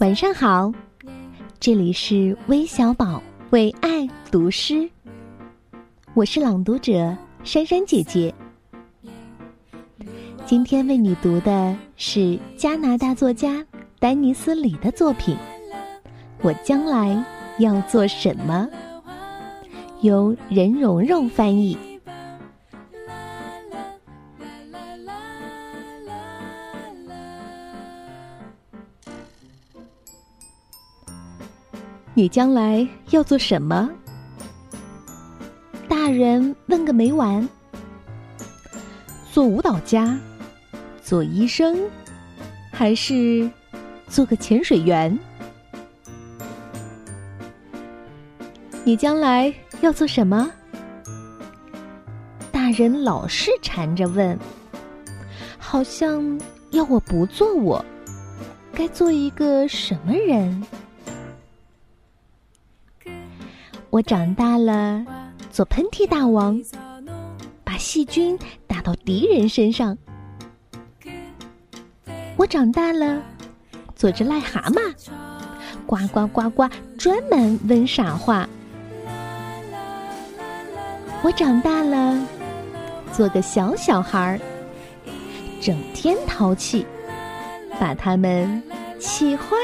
晚上好，这里是微小宝为爱读诗，我是朗读者珊珊姐姐。今天为你读的是加拿大作家丹尼斯·里的作品《我将来要做什么》，由任蓉蓉翻译。你将来要做什么？大人问个没完。做舞蹈家，做医生，还是做个潜水员？你将来要做什么？大人老是缠着问，好像要我不做我，该做一个什么人？我长大了，做喷嚏大王，把细菌打到敌人身上。我长大了，做只癞蛤蟆，呱呱呱呱，专门问傻话。我长大了，做个小小孩儿，整天淘气，把他们气坏。